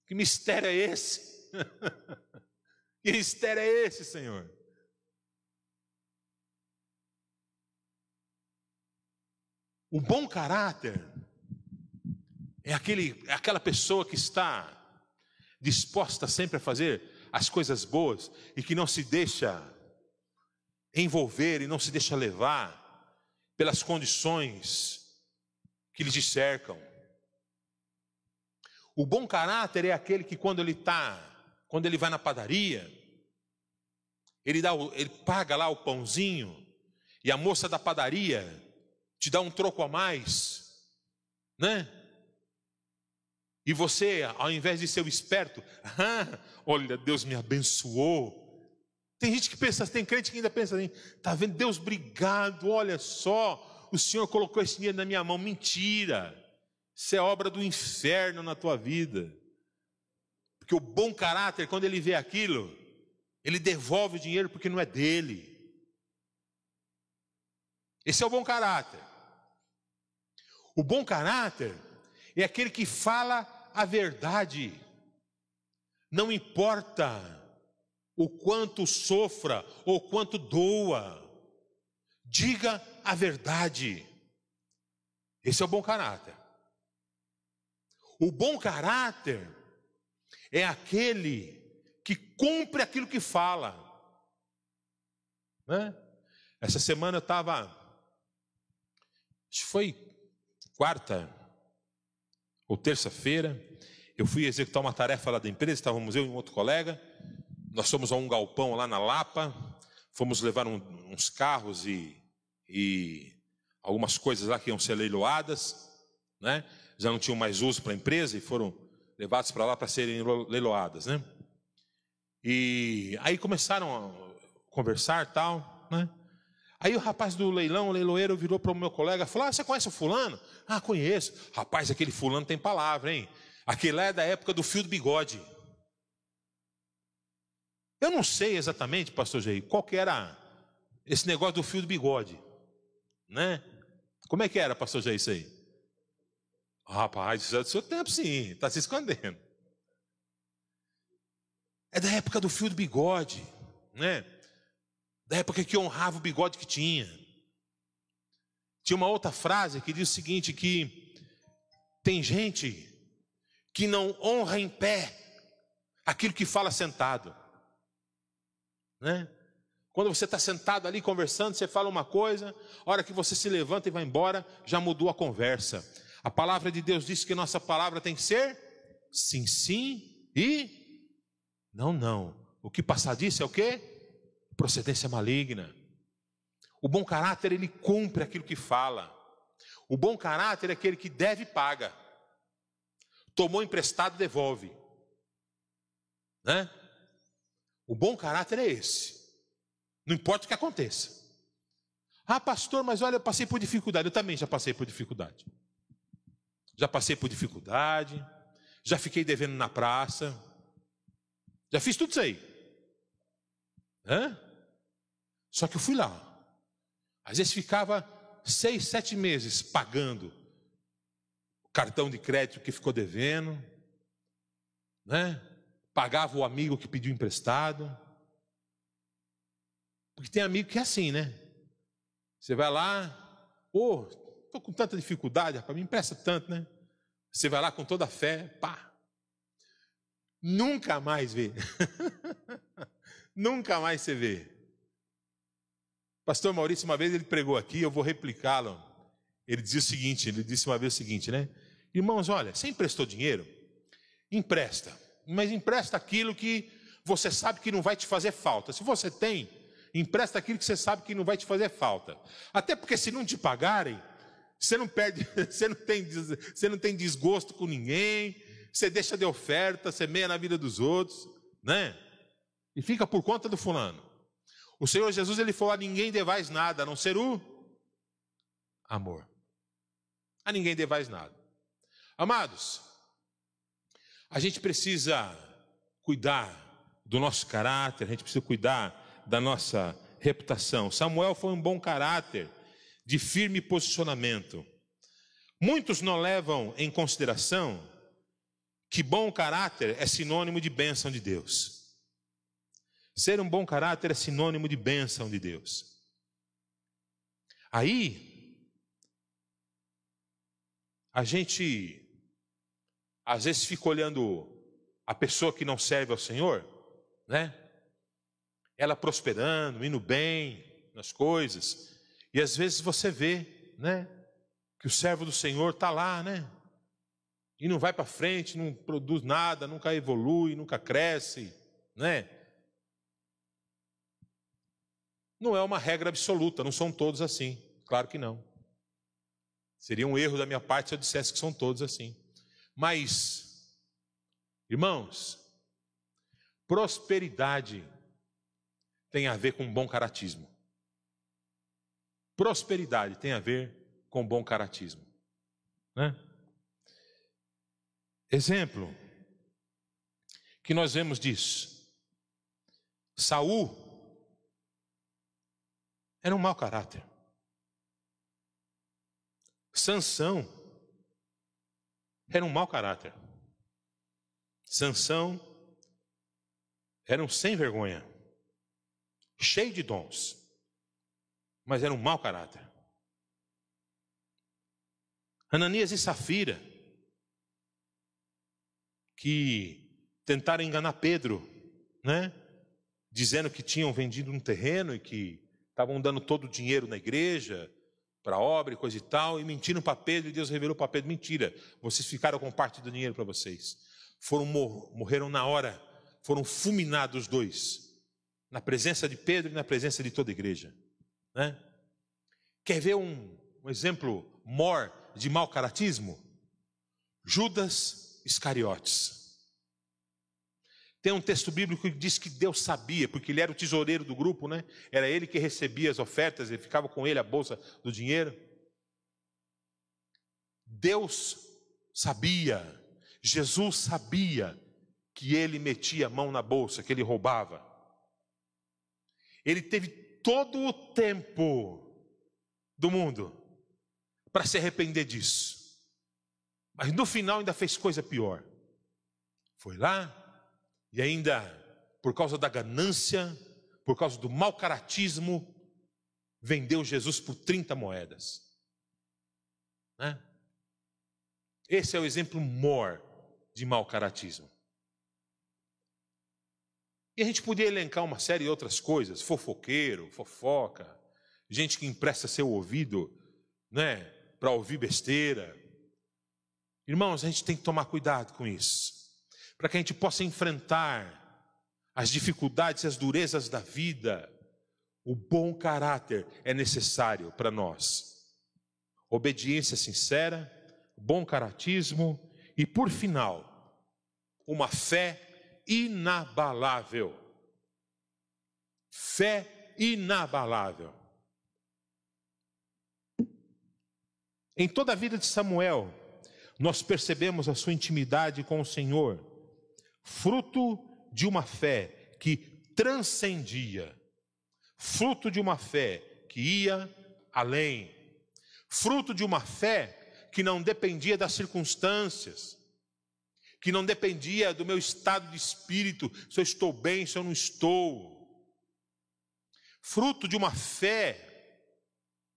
Que mistério é esse? que mistério é esse, Senhor? O bom caráter é, aquele, é aquela pessoa que está disposta sempre a fazer as coisas boas e que não se deixa envolver e não se deixa levar pelas condições que lhes cercam. O bom caráter é aquele que quando ele está, quando ele vai na padaria, ele, dá, ele paga lá o pãozinho e a moça da padaria te dá um troco a mais, né? E você, ao invés de ser o esperto, ah, olha, Deus me abençoou. Tem gente que pensa, tem crente que ainda pensa assim, tá vendo? Deus, obrigado, olha só, o Senhor colocou esse dinheiro na minha mão. Mentira, isso é obra do inferno na tua vida. Porque o bom caráter, quando ele vê aquilo, ele devolve o dinheiro porque não é dele. Esse é o bom caráter. O bom caráter é aquele que fala a verdade, não importa o quanto sofra ou quanto doa, diga a verdade. Esse é o bom caráter. O bom caráter é aquele que cumpre aquilo que fala. Né? Essa semana eu estava, foi quarta ou terça-feira, eu fui executar uma tarefa lá da empresa, estávamos eu e um outro colega, nós fomos a um galpão lá na Lapa, fomos levar um, uns carros e, e algumas coisas lá que iam ser leiloadas, né? já não tinham mais uso para a empresa e foram levados para lá para serem leiloadas. Né? E aí começaram a conversar tal, né? Aí o rapaz do leilão, o leiloeiro, virou para o meu colega e falou: ah, Você conhece o fulano? Ah, conheço. Rapaz, aquele fulano tem palavra, hein? Aquele lá é da época do fio do bigode. Eu não sei exatamente, pastor Jair, qual que era esse negócio do fio do bigode, né? Como é que era, pastor Jair, isso aí? Rapaz, isso é do seu tempo, sim, está se escondendo. É da época do fio do bigode, né? Da época que honrava o bigode que tinha. Tinha uma outra frase que diz o seguinte: que tem gente que não honra em pé aquilo que fala sentado. Né? Quando você está sentado ali conversando, você fala uma coisa, a hora que você se levanta e vai embora, já mudou a conversa. A palavra de Deus diz que nossa palavra tem que ser sim, sim e não, não. O que passar disso é o quê? Procedência maligna. O bom caráter, ele cumpre aquilo que fala. O bom caráter é aquele que deve paga. Tomou emprestado, devolve. Né? O bom caráter é esse. Não importa o que aconteça. Ah, pastor, mas olha, eu passei por dificuldade. Eu também já passei por dificuldade. Já passei por dificuldade. Já fiquei devendo na praça. Já fiz tudo isso aí. Hã? Só que eu fui lá. Às vezes ficava seis, sete meses pagando o cartão de crédito que ficou devendo, né? pagava o amigo que pediu emprestado. Porque tem amigo que é assim, né? Você vai lá, ô, oh, estou com tanta dificuldade, para me empresta tanto, né? Você vai lá com toda a fé, pá. Nunca mais vê. Nunca mais você vê. Pastor Maurício, uma vez ele pregou aqui, eu vou replicá-lo. Ele dizia o seguinte: ele disse uma vez o seguinte, né? Irmãos, olha, você emprestou dinheiro? Empresta mas empresta aquilo que você sabe que não vai te fazer falta. Se você tem, empresta aquilo que você sabe que não vai te fazer falta. Até porque se não te pagarem, você não perde, você não tem, você não tem desgosto com ninguém, você deixa de oferta, você meia na vida dos outros, né? E fica por conta do fulano. O Senhor Jesus ele falou: a ninguém devais nada, a não ser o amor. A ninguém devais nada. Amados, a gente precisa cuidar do nosso caráter, a gente precisa cuidar da nossa reputação. Samuel foi um bom caráter, de firme posicionamento. Muitos não levam em consideração que bom caráter é sinônimo de bênção de Deus. Ser um bom caráter é sinônimo de bênção de Deus. Aí, a gente às vezes fica olhando a pessoa que não serve ao Senhor, né? Ela prosperando, indo bem nas coisas, e às vezes você vê, né? Que o servo do Senhor está lá, né? E não vai para frente, não produz nada, nunca evolui, nunca cresce, né? Não é uma regra absoluta, não são todos assim, claro que não. Seria um erro da minha parte se eu dissesse que são todos assim. Mas, irmãos, prosperidade tem a ver com bom caratismo. Prosperidade tem a ver com bom caratismo. Né? Exemplo que nós vemos disso. Saul era um mau caráter. Sansão era um mau caráter. Sansão era um sem vergonha, cheio de dons, mas era um mau caráter. Ananias e Safira, que tentaram enganar Pedro, né? Dizendo que tinham vendido um terreno e que estavam dando todo o dinheiro na igreja para obra e coisa e tal, e mentiram para Pedro, e Deus revelou para Pedro: mentira, vocês ficaram com parte do dinheiro para vocês. Foram morreram na hora, foram fulminados os dois, na presença de Pedro e na presença de toda a igreja. Né? Quer ver um, um exemplo mor de mau caratismo? Judas Iscariotes. Tem um texto bíblico que diz que Deus sabia, porque ele era o tesoureiro do grupo, né? Era ele que recebia as ofertas, ele ficava com ele a bolsa do dinheiro. Deus sabia, Jesus sabia que ele metia a mão na bolsa, que ele roubava. Ele teve todo o tempo do mundo para se arrepender disso. Mas no final ainda fez coisa pior. Foi lá e ainda, por causa da ganância, por causa do mau caratismo, vendeu Jesus por 30 moedas. Né? Esse é o exemplo maior de mau caratismo. E a gente podia elencar uma série de outras coisas, fofoqueiro, fofoca, gente que empresta seu ouvido, né, para ouvir besteira. Irmãos, a gente tem que tomar cuidado com isso para que a gente possa enfrentar as dificuldades e as durezas da vida. O bom caráter é necessário para nós. Obediência sincera, bom caratismo e, por final, uma fé inabalável. Fé inabalável. Em toda a vida de Samuel, nós percebemos a sua intimidade com o Senhor fruto de uma fé que transcendia, fruto de uma fé que ia além, fruto de uma fé que não dependia das circunstâncias, que não dependia do meu estado de espírito, se eu estou bem, se eu não estou. Fruto de uma fé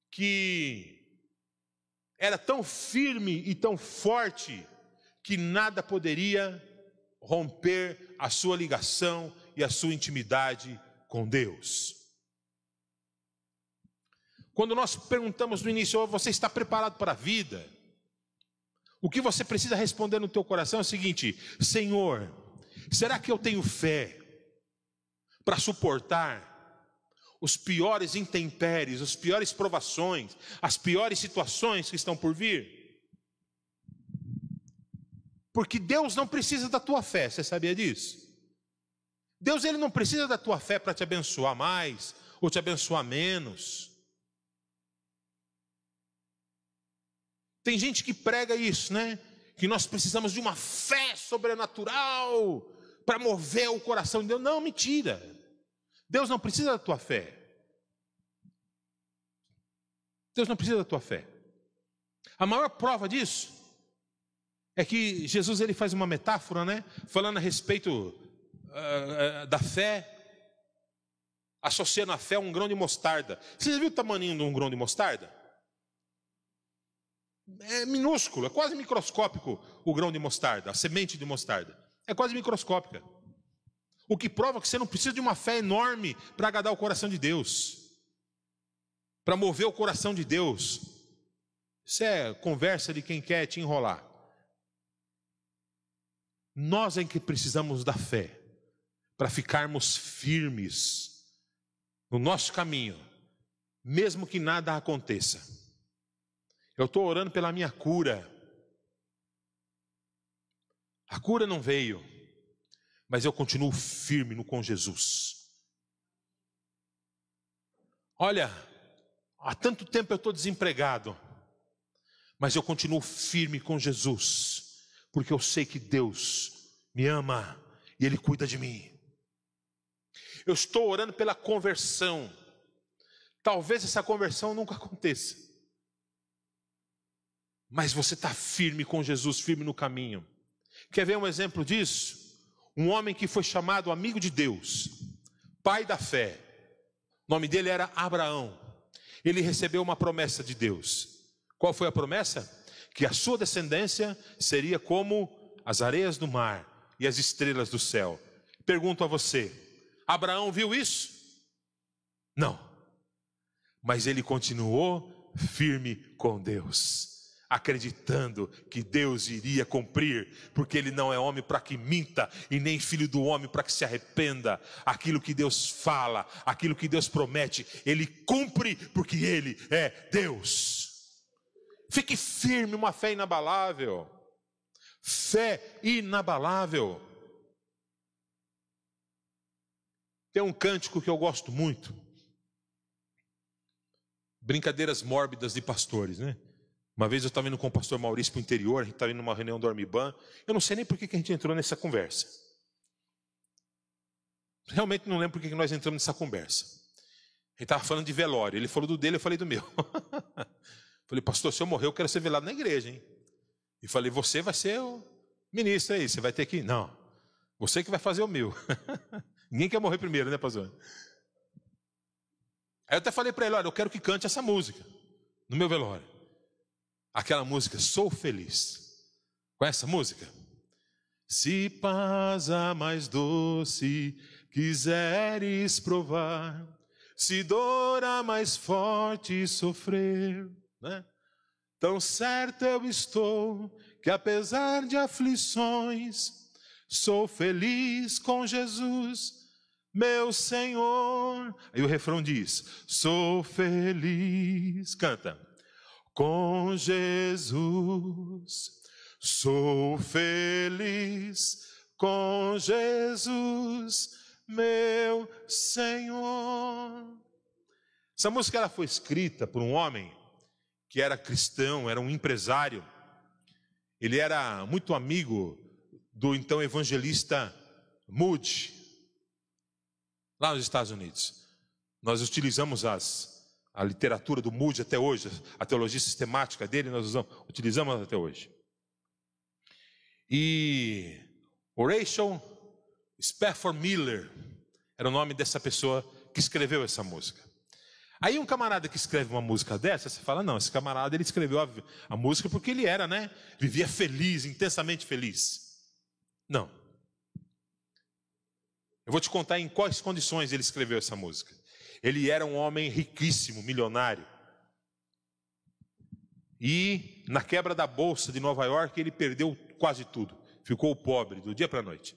que era tão firme e tão forte que nada poderia romper a sua ligação e a sua intimidade com Deus. Quando nós perguntamos no início, você está preparado para a vida? O que você precisa responder no teu coração é o seguinte: Senhor, será que eu tenho fé para suportar os piores intempéries, as piores provações, as piores situações que estão por vir? Porque Deus não precisa da tua fé, você sabia disso? Deus ele não precisa da tua fé para te abençoar mais ou te abençoar menos. Tem gente que prega isso, né? Que nós precisamos de uma fé sobrenatural para mover o coração de Deus. Não, mentira. Deus não precisa da tua fé. Deus não precisa da tua fé. A maior prova disso é que Jesus ele faz uma metáfora, né? Falando a respeito uh, uh, da fé, associando a fé a um grão de mostarda. Você já viu o tamanho de um grão de mostarda? É minúsculo, é quase microscópico o grão de mostarda, a semente de mostarda. É quase microscópica. O que prova que você não precisa de uma fé enorme para agradar o coração de Deus, para mover o coração de Deus. Isso é conversa de quem quer te enrolar. Nós é que precisamos da fé para ficarmos firmes no nosso caminho, mesmo que nada aconteça. Eu estou orando pela minha cura. A cura não veio, mas eu continuo firme no com Jesus. Olha, há tanto tempo eu estou desempregado, mas eu continuo firme com Jesus porque eu sei que Deus me ama e Ele cuida de mim. Eu estou orando pela conversão. Talvez essa conversão nunca aconteça. Mas você está firme com Jesus, firme no caminho. Quer ver um exemplo disso? Um homem que foi chamado amigo de Deus, pai da fé. O nome dele era Abraão. Ele recebeu uma promessa de Deus. Qual foi a promessa? Que a sua descendência seria como as areias do mar e as estrelas do céu. Pergunto a você: Abraão viu isso? Não. Mas ele continuou firme com Deus acreditando que Deus iria cumprir, porque Ele não é homem para que minta, e nem filho do homem para que se arrependa. Aquilo que Deus fala, aquilo que Deus promete, Ele cumpre, porque Ele é Deus. Fique firme, uma fé inabalável. Fé inabalável. Tem um cântico que eu gosto muito. Brincadeiras mórbidas de pastores, né? Uma vez eu estava indo com o pastor Maurício para o interior, a gente estava indo numa reunião do Armiban. Eu não sei nem por que, a gente entrou nessa conversa. Realmente não lembro por que, que nós entramos nessa conversa. Ele estava falando de velório. Ele falou do dele, eu falei do meu. falei, pastor, se eu morrer, eu quero ser velado na igreja, hein? E falei, você vai ser o ministro aí, você vai ter que. Não, você que vai fazer o meu. Ninguém quer morrer primeiro, né, pastor? Aí eu até falei para ele: olha, eu quero que cante essa música no meu velório aquela música Sou Feliz. Conhece essa música? Se paz a mais doce quiseres provar, se dor a mais forte sofrer, né? Tão certo eu estou que apesar de aflições, sou feliz com Jesus, meu Senhor. Aí o refrão diz: Sou feliz. Canta com Jesus. Sou feliz com Jesus, meu Senhor. Essa música ela foi escrita por um homem que era cristão, era um empresário. Ele era muito amigo do então evangelista Moody, lá nos Estados Unidos. Nós utilizamos as a literatura do Moody até hoje, a teologia sistemática dele, nós usamos, utilizamos até hoje. E Horatio Spafford Miller era o nome dessa pessoa que escreveu essa música. Aí um camarada que escreve uma música dessa, você fala, não, esse camarada ele escreveu a, a música porque ele era, né? Vivia feliz, intensamente feliz. Não. Eu vou te contar em quais condições ele escreveu essa música. Ele era um homem riquíssimo, milionário. E na quebra da bolsa de Nova York, ele perdeu quase tudo. Ficou pobre do dia para a noite.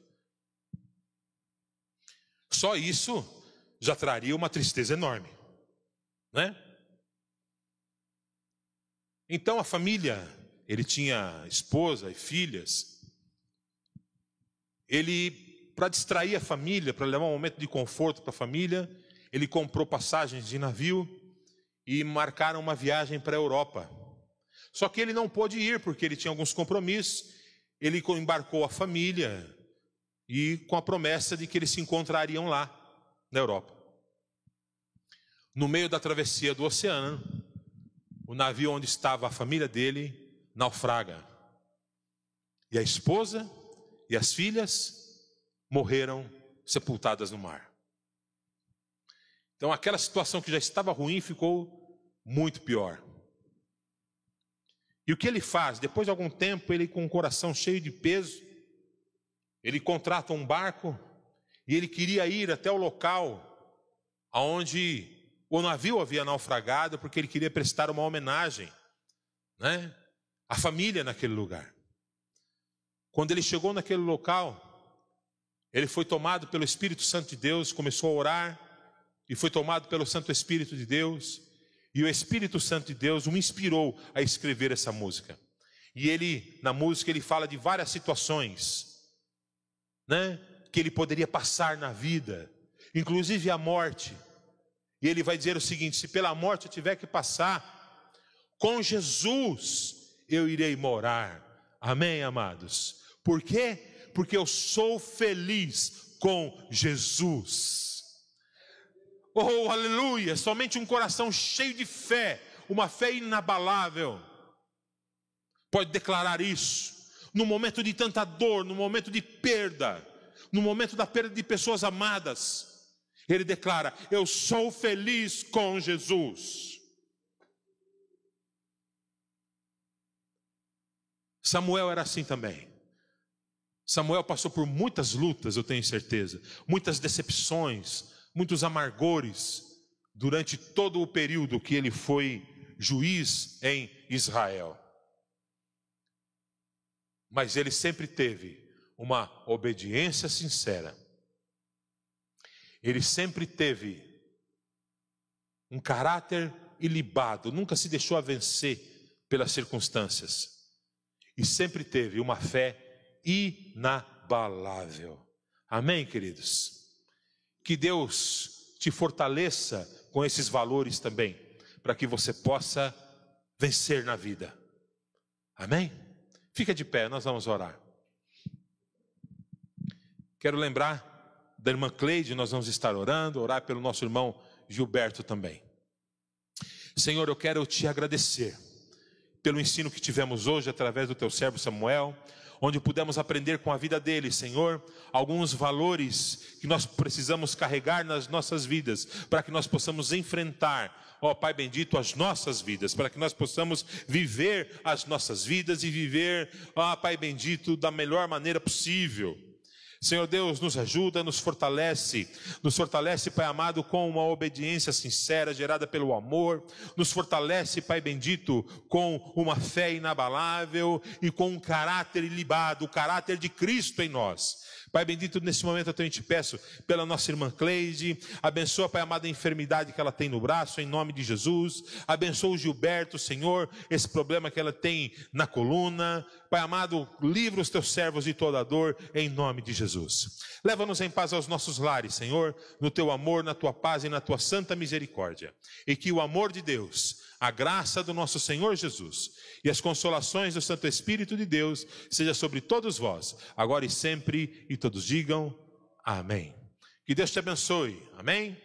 Só isso já traria uma tristeza enorme, né? Então a família, ele tinha esposa e filhas. Ele, para distrair a família, para levar um momento de conforto para a família, ele comprou passagens de navio e marcaram uma viagem para a Europa. Só que ele não pôde ir porque ele tinha alguns compromissos. Ele embarcou a família e com a promessa de que eles se encontrariam lá na Europa. No meio da travessia do oceano, o navio onde estava a família dele naufraga. E a esposa e as filhas morreram sepultadas no mar. Então aquela situação que já estava ruim ficou muito pior. E o que ele faz? Depois de algum tempo, ele com o coração cheio de peso, ele contrata um barco e ele queria ir até o local aonde o navio havia naufragado, porque ele queria prestar uma homenagem, né, à família naquele lugar. Quando ele chegou naquele local, ele foi tomado pelo Espírito Santo de Deus, começou a orar, e foi tomado pelo Santo Espírito de Deus, e o Espírito Santo de Deus o inspirou a escrever essa música. E ele, na música, ele fala de várias situações, né, que ele poderia passar na vida, inclusive a morte. E ele vai dizer o seguinte: se pela morte eu tiver que passar, com Jesus eu irei morar. Amém, amados? Por quê? Porque eu sou feliz com Jesus. Oh, aleluia! Somente um coração cheio de fé, uma fé inabalável, pode declarar isso. No momento de tanta dor, no momento de perda, no momento da perda de pessoas amadas, ele declara: Eu sou feliz com Jesus. Samuel era assim também. Samuel passou por muitas lutas, eu tenho certeza, muitas decepções, muitos amargores durante todo o período que ele foi juiz em Israel. Mas ele sempre teve uma obediência sincera. Ele sempre teve um caráter ilibado, nunca se deixou a vencer pelas circunstâncias. E sempre teve uma fé inabalável. Amém, queridos? Que Deus te fortaleça com esses valores também, para que você possa vencer na vida. Amém? Fica de pé, nós vamos orar. Quero lembrar da irmã Cleide, nós vamos estar orando, orar pelo nosso irmão Gilberto também. Senhor, eu quero te agradecer pelo ensino que tivemos hoje através do teu servo Samuel, onde pudemos aprender com a vida dele, Senhor, alguns valores que nós precisamos carregar nas nossas vidas, para que nós possamos enfrentar, ó Pai bendito, as nossas vidas, para que nós possamos viver as nossas vidas e viver, ó Pai bendito, da melhor maneira possível. Senhor Deus, nos ajuda, nos fortalece, nos fortalece, Pai amado, com uma obediência sincera, gerada pelo amor, nos fortalece, Pai bendito, com uma fé inabalável e com um caráter ilibado, o caráter de Cristo em nós. Pai bendito, nesse momento eu te peço pela nossa irmã Cleide, abençoa, Pai amado, a enfermidade que ela tem no braço, em nome de Jesus, abençoa o Gilberto, Senhor, esse problema que ela tem na coluna, Pai amado, livra os teus servos de toda dor, em nome de Jesus. Leva-nos em paz aos nossos lares, Senhor, no teu amor, na tua paz e na tua santa misericórdia, e que o amor de Deus, a graça do nosso Senhor Jesus e as consolações do Santo Espírito de Deus seja sobre todos vós, agora e sempre, e todos digam amém. Que Deus te abençoe. Amém.